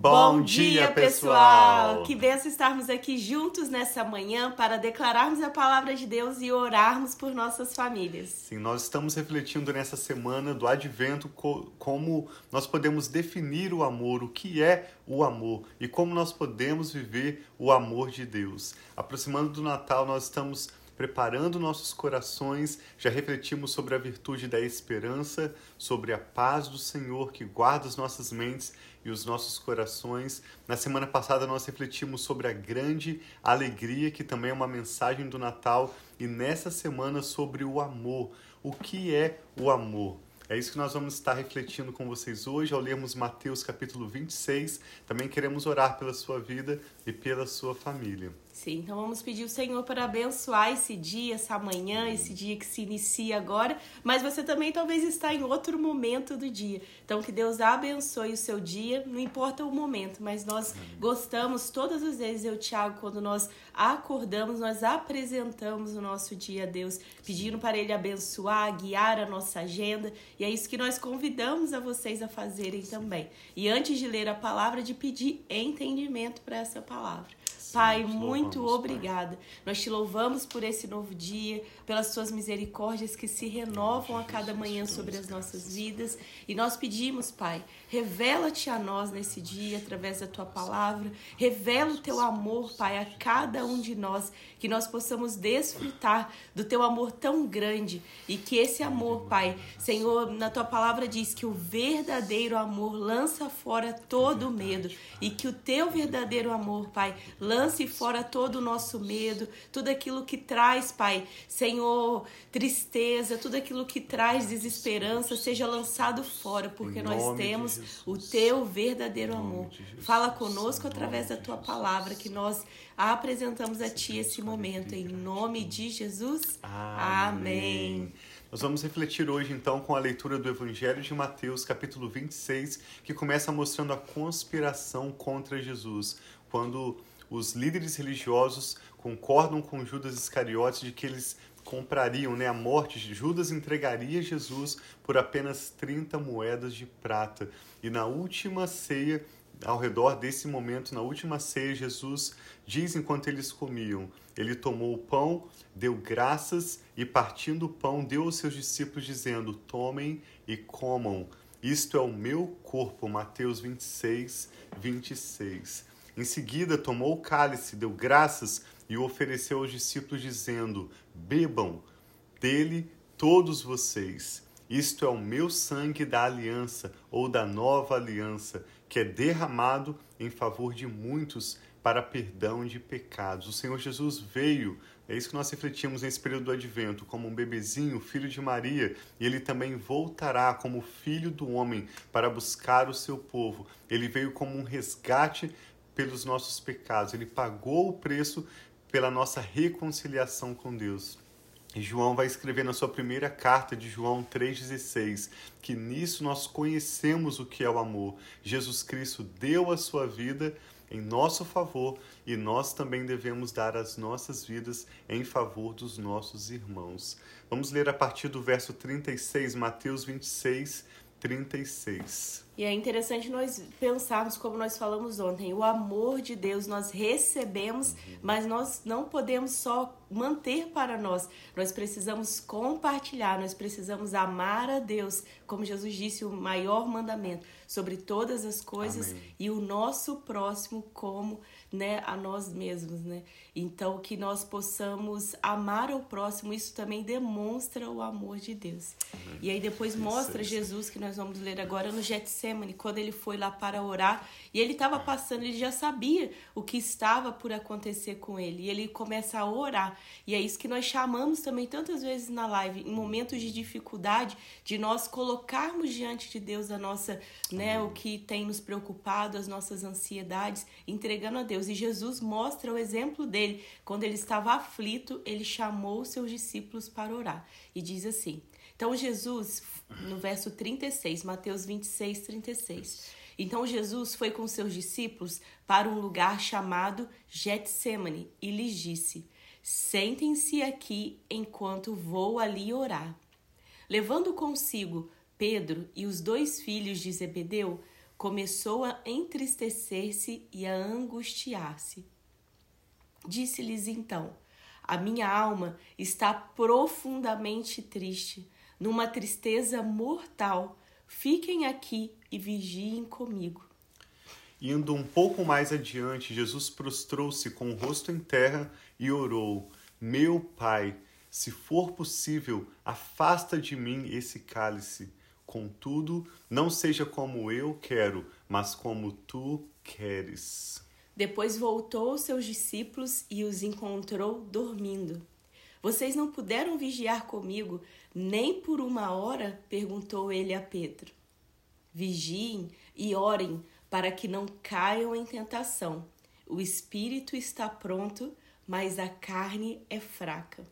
Bom, dia, pessoal! Que benção estarmos aqui juntos nessa manhã para declararmos a palavra de Deus e orarmos por nossas famílias. Sim, nós estamos refletindo nessa semana do advento como nós podemos definir o amor, o que é o amor e como nós podemos viver o amor de Deus. Aproximando do Natal, nós estamos preparando nossos corações, já refletimos sobre a virtude da esperança, sobre a paz do Senhor que guarda as nossas mentes e os nossos corações. Na semana passada nós refletimos sobre a grande alegria, que também é uma mensagem do Natal, e nessa semana sobre o amor. O que é o amor? É isso que nós vamos estar refletindo com vocês hoje ao lermos Mateus capítulo 26. Também queremos orar pela sua vida e pela sua família. Sim, então vamos pedir o Senhor para abençoar esse dia, essa manhã, esse dia que se inicia agora, mas você também talvez está em outro momento do dia. Então que Deus abençoe o seu dia, não importa o momento, mas nós gostamos todas as vezes eu, Tiago, quando nós acordamos, nós apresentamos o nosso dia a Deus, pedindo para ele abençoar, guiar a nossa agenda, e é isso que nós convidamos a vocês a fazerem também. E antes de ler a palavra, de pedir entendimento para essa palavra palavra. Pai, muito obrigada. Pai. Nós te louvamos por esse novo dia, pelas suas misericórdias que se renovam a cada manhã sobre as nossas vidas. E nós pedimos, Pai, revela-te a nós nesse dia através da tua palavra. Revela o teu amor, Pai, a cada um de nós, que nós possamos desfrutar do teu amor tão grande e que esse amor, Pai, Senhor, na tua palavra diz que o verdadeiro amor lança fora todo o medo e que o teu verdadeiro amor, Pai, lança lance fora todo o nosso medo, tudo aquilo que traz, Pai, Senhor, tristeza, tudo aquilo que traz desesperança, seja lançado fora, porque nós temos o teu verdadeiro amor. Fala conosco através da tua palavra, que nós apresentamos a ti esse momento, em nome de Jesus. Amém. Nós vamos refletir hoje então com a leitura do Evangelho de Mateus, capítulo 26, que começa mostrando a conspiração contra Jesus, quando os líderes religiosos concordam com Judas Iscariotes de que eles comprariam né, a morte de Judas entregaria Jesus por apenas 30 moedas de prata. E na última ceia, ao redor desse momento, na última ceia, Jesus diz enquanto eles comiam: Ele tomou o pão, deu graças e, partindo o pão, deu aos seus discípulos, dizendo: Tomem e comam. Isto é o meu corpo. Mateus 26, 26. Em seguida, tomou o cálice, deu graças e o ofereceu aos discípulos, dizendo: Bebam dele todos vocês. Isto é o meu sangue da aliança ou da nova aliança, que é derramado em favor de muitos para perdão de pecados. O Senhor Jesus veio, é isso que nós refletimos nesse período do advento, como um bebezinho, filho de Maria, e ele também voltará como filho do homem para buscar o seu povo. Ele veio como um resgate pelos nossos pecados, ele pagou o preço pela nossa reconciliação com Deus. E João vai escrever na sua primeira carta de João 3,16 que nisso nós conhecemos o que é o amor. Jesus Cristo deu a sua vida em nosso favor e nós também devemos dar as nossas vidas em favor dos nossos irmãos. Vamos ler a partir do verso 36, Mateus 26, 36. E é interessante nós pensarmos, como nós falamos ontem, o amor de Deus nós recebemos, mas nós não podemos só manter para nós. Nós precisamos compartilhar, nós precisamos amar a Deus, como Jesus disse, o maior mandamento sobre todas as coisas Amém. e o nosso próximo como, né, a nós mesmos, né? Então que nós possamos amar ao próximo, isso também demonstra o amor de Deus. Amém. E aí depois mostra Jesus que nós vamos ler agora no Getsemane, quando ele foi lá para orar, e ele estava passando, ele já sabia o que estava por acontecer com ele, e ele começa a orar. E é isso que nós chamamos também tantas vezes na live, em momentos de dificuldade, de nós colocarmos diante de Deus a nossa, né, o que tem nos preocupado, as nossas ansiedades, entregando a Deus. E Jesus mostra o exemplo dele. Quando ele estava aflito, ele chamou seus discípulos para orar. E diz assim: Então Jesus, no verso 36, Mateus 26, 36. Então Jesus foi com seus discípulos para um lugar chamado Getsemane e lhes disse: Sentem-se aqui enquanto vou ali orar. Levando consigo Pedro e os dois filhos de Zebedeu, começou a entristecer-se e a angustiar-se. Disse-lhes então: A minha alma está profundamente triste, numa tristeza mortal. Fiquem aqui e vigiem comigo. Indo um pouco mais adiante, Jesus prostrou-se com o rosto em terra e orou: Meu Pai, se for possível, afasta de mim esse cálice. Contudo, não seja como eu quero, mas como tu queres. Depois voltou aos seus discípulos e os encontrou dormindo. Vocês não puderam vigiar comigo nem por uma hora? perguntou ele a Pedro. Vigiem e orem para que não caiam em tentação. O espírito está pronto, mas a carne é fraca.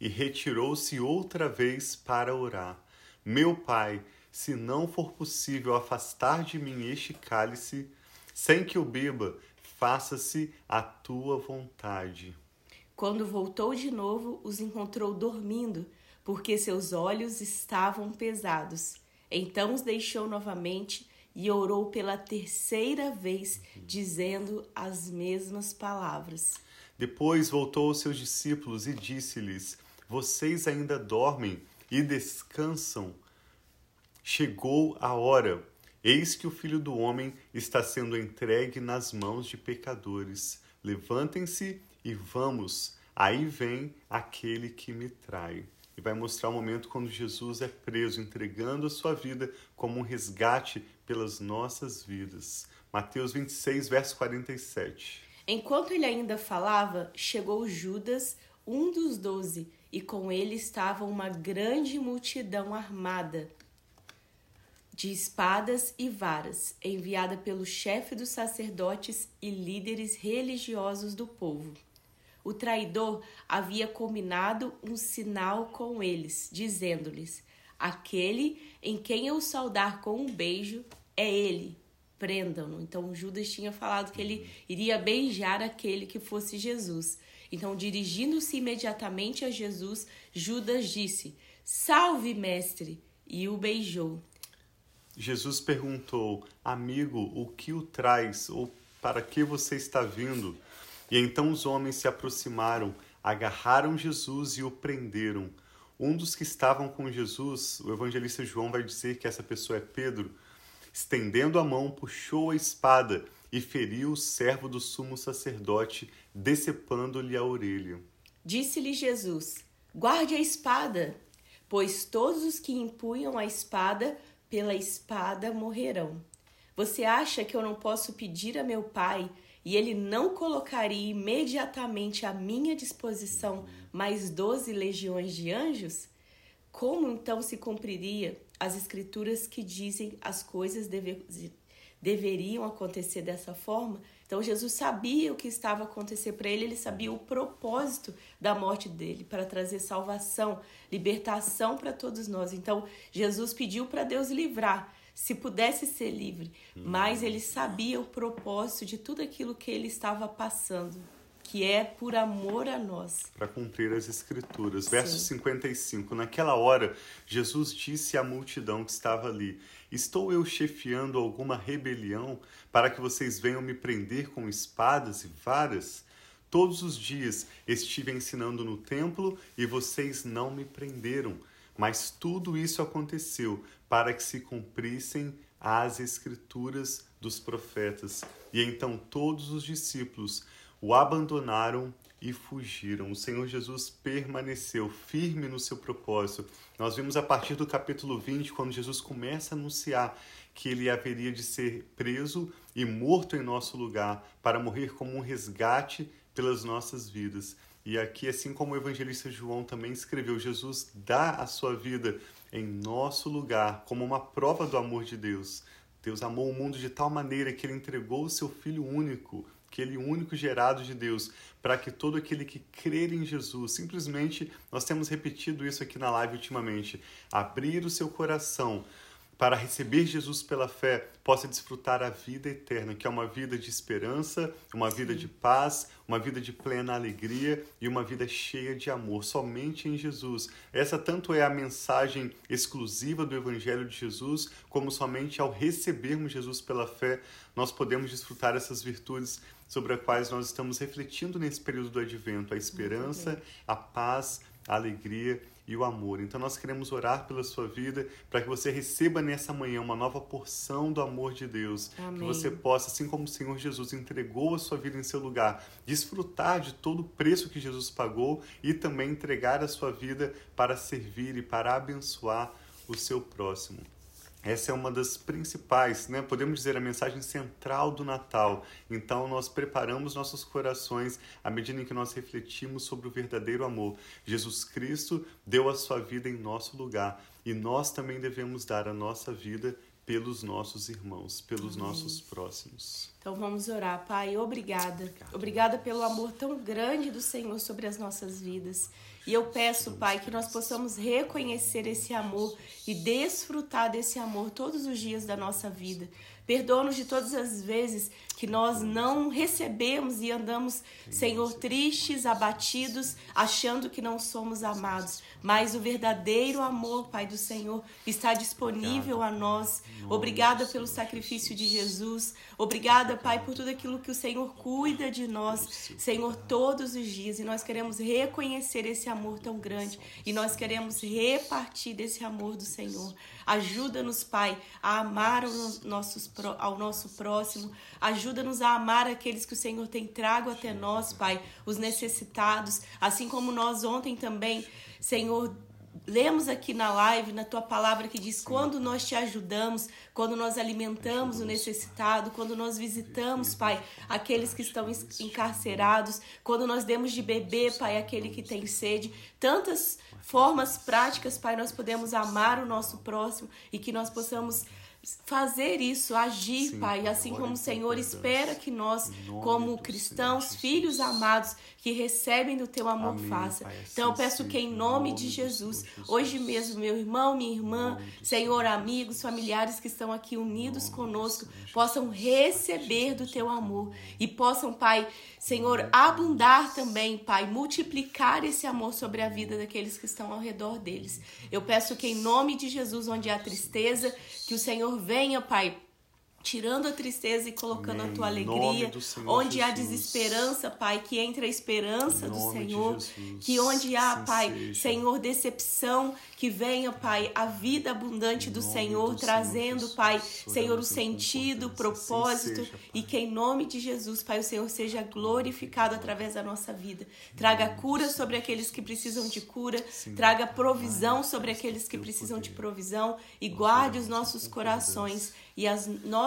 E retirou-se outra vez para orar. Meu pai, se não for possível afastar de mim este cálice, sem que eu beba, faça-se a tua vontade. Quando voltou de novo, os encontrou dormindo, porque seus olhos estavam pesados. Então os deixou novamente e orou pela terceira vez, dizendo as mesmas palavras. Depois voltou aos seus discípulos e disse-lhes: Vocês ainda dormem e descansam? Chegou a hora. Eis que o filho do homem está sendo entregue nas mãos de pecadores. Levantem-se e vamos. Aí vem aquele que me trai e vai mostrar o momento quando Jesus é preso, entregando a sua vida como um resgate pelas nossas vidas. Mateus 26, verso 47. Enquanto ele ainda falava, chegou Judas, um dos doze, e com ele estava uma grande multidão armada de espadas e varas, enviada pelo chefe dos sacerdotes e líderes religiosos do povo. O traidor havia combinado um sinal com eles, dizendo-lhes: Aquele em quem eu saudar com um beijo é ele. Prendam-no. Então Judas tinha falado que ele iria beijar aquele que fosse Jesus. Então, dirigindo-se imediatamente a Jesus, Judas disse: Salve, mestre! E o beijou. Jesus perguntou: Amigo, o que o traz? Ou para que você está vindo? E então os homens se aproximaram, agarraram Jesus e o prenderam. Um dos que estavam com Jesus, o evangelista João vai dizer que essa pessoa é Pedro, estendendo a mão, puxou a espada e feriu o servo do sumo sacerdote, decepando-lhe a orelha. Disse-lhe Jesus: Guarde a espada, pois todos os que empunham a espada, pela espada morrerão. Você acha que eu não posso pedir a meu pai e ele não colocaria imediatamente à minha disposição mais doze legiões de anjos? Como então se cumpriria as escrituras que dizem as coisas deve, deveriam acontecer dessa forma? Então Jesus sabia o que estava a acontecer para ele, ele sabia o propósito da morte dele para trazer salvação, libertação para todos nós. Então Jesus pediu para Deus livrar se pudesse ser livre, mas ele sabia o propósito de tudo aquilo que ele estava passando, que é por amor a nós. Para cumprir as escrituras. Sim. Verso 55. Naquela hora, Jesus disse à multidão que estava ali: Estou eu chefiando alguma rebelião para que vocês venham me prender com espadas e varas? Todos os dias estive ensinando no templo e vocês não me prenderam. Mas tudo isso aconteceu para que se cumprissem as escrituras dos profetas. E então todos os discípulos o abandonaram e fugiram. O Senhor Jesus permaneceu firme no seu propósito. Nós vimos a partir do capítulo 20, quando Jesus começa a anunciar que ele haveria de ser preso e morto em nosso lugar para morrer como um resgate pelas nossas vidas. E aqui, assim como o evangelista João também escreveu, Jesus dá a sua vida em nosso lugar como uma prova do amor de Deus. Deus amou o mundo de tal maneira que ele entregou o seu Filho único, aquele único gerado de Deus, para que todo aquele que crer em Jesus, simplesmente, nós temos repetido isso aqui na live ultimamente, abrir o seu coração, para receber Jesus pela fé, possa desfrutar a vida eterna, que é uma vida de esperança, uma vida de paz, uma vida de plena alegria e uma vida cheia de amor, somente em Jesus. Essa tanto é a mensagem exclusiva do Evangelho de Jesus, como somente ao recebermos Jesus pela fé, nós podemos desfrutar essas virtudes sobre as quais nós estamos refletindo nesse período do advento: a esperança, a paz, a alegria e o amor. Então nós queremos orar pela sua vida para que você receba nessa manhã uma nova porção do amor de Deus, Amém. que você possa, assim como o Senhor Jesus entregou a sua vida em seu lugar, desfrutar de todo o preço que Jesus pagou e também entregar a sua vida para servir e para abençoar o seu próximo. Essa é uma das principais, né? podemos dizer, a mensagem central do Natal. Então, nós preparamos nossos corações à medida em que nós refletimos sobre o verdadeiro amor. Jesus Cristo deu a sua vida em nosso lugar e nós também devemos dar a nossa vida pelos nossos irmãos, pelos Amém. nossos próximos. Então vamos orar, Pai. Obrigada. Obrigado. Obrigada pelo amor tão grande do Senhor sobre as nossas vidas. E eu peço, Pai, que nós possamos reconhecer esse amor e desfrutar desse amor todos os dias da nossa vida. Perdoa-nos de todas as vezes que nós não recebemos e andamos, Senhor, tristes, abatidos, achando que não somos amados. Mas o verdadeiro amor, Pai do Senhor, está disponível a nós. Obrigada pelo sacrifício de Jesus. Obrigada, Pai, por tudo aquilo que o Senhor cuida de nós, Senhor, todos os dias. E nós queremos reconhecer esse amor tão grande. e nós queremos repartir desse amor do Senhor. Ajuda-nos, Pai, a amar os nossos ao nosso próximo. Ajuda-nos a amar aqueles que o Senhor tem trago até nós, Pai, os necessitados, assim como nós ontem também, Senhor, lemos aqui na live, na tua palavra, que diz: quando nós te ajudamos, quando nós alimentamos o necessitado, quando nós visitamos, Pai, aqueles que estão encarcerados, quando nós demos de beber, Pai, aquele que tem sede. Tantas formas práticas, Pai, nós podemos amar o nosso próximo e que nós possamos fazer isso, agir, Sim, Pai, assim como o Senhor espera que nós, como cristãos, Senhor, filhos amados, que recebem do teu amor, Amém, faça. Pai, assim então eu peço que em nome, de Jesus, hoje mesmo, meu irmão, minha irmã, Senhor, amigos, familiares que estão aqui unidos conosco, possam receber do teu amor e possam, Pai, Senhor, abundar também, Pai, multiplicar esse amor sobre a vida daqueles que estão ao redor deles. Eu peço que em nome de Jesus, onde há tristeza, que o Senhor venha, Pai, tirando a tristeza e colocando Amém. a tua alegria. Onde Jesus. há desesperança, Pai, que entre a esperança do Senhor. Que onde há, assim Pai, seja. Senhor, decepção, que venha, Pai, a vida abundante do Senhor, do trazendo, Senhor, Pai, Senhor, o sentido, o propósito. Seja, e que em nome de Jesus, Pai, o Senhor seja glorificado através da nossa vida. Traga cura sobre aqueles que precisam de cura. Sim. Traga provisão sobre aqueles que precisam de provisão. E guarde os nossos corações e a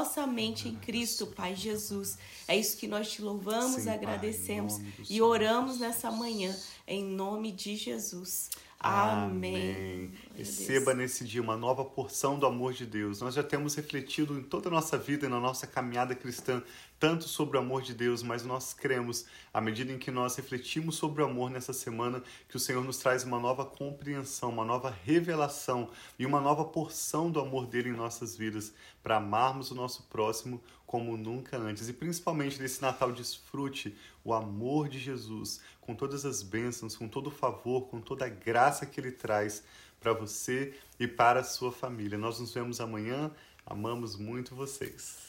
nossa mente em Cristo, Pai Jesus. É isso que nós te louvamos, Sim, agradecemos pai, e oramos nessa manhã, em nome de Jesus. Amém. Amém. Receba nesse dia uma nova porção do amor de Deus. Nós já temos refletido em toda a nossa vida e na nossa caminhada cristã tanto sobre o amor de Deus, mas nós cremos, à medida em que nós refletimos sobre o amor nessa semana, que o Senhor nos traz uma nova compreensão, uma nova revelação e uma nova porção do amor dele em nossas vidas, para amarmos o nosso próximo como nunca antes. E principalmente nesse Natal, desfrute o amor de Jesus, com todas as bênçãos, com todo o favor, com toda a graça que ele traz para você e para a sua família. Nós nos vemos amanhã. Amamos muito vocês.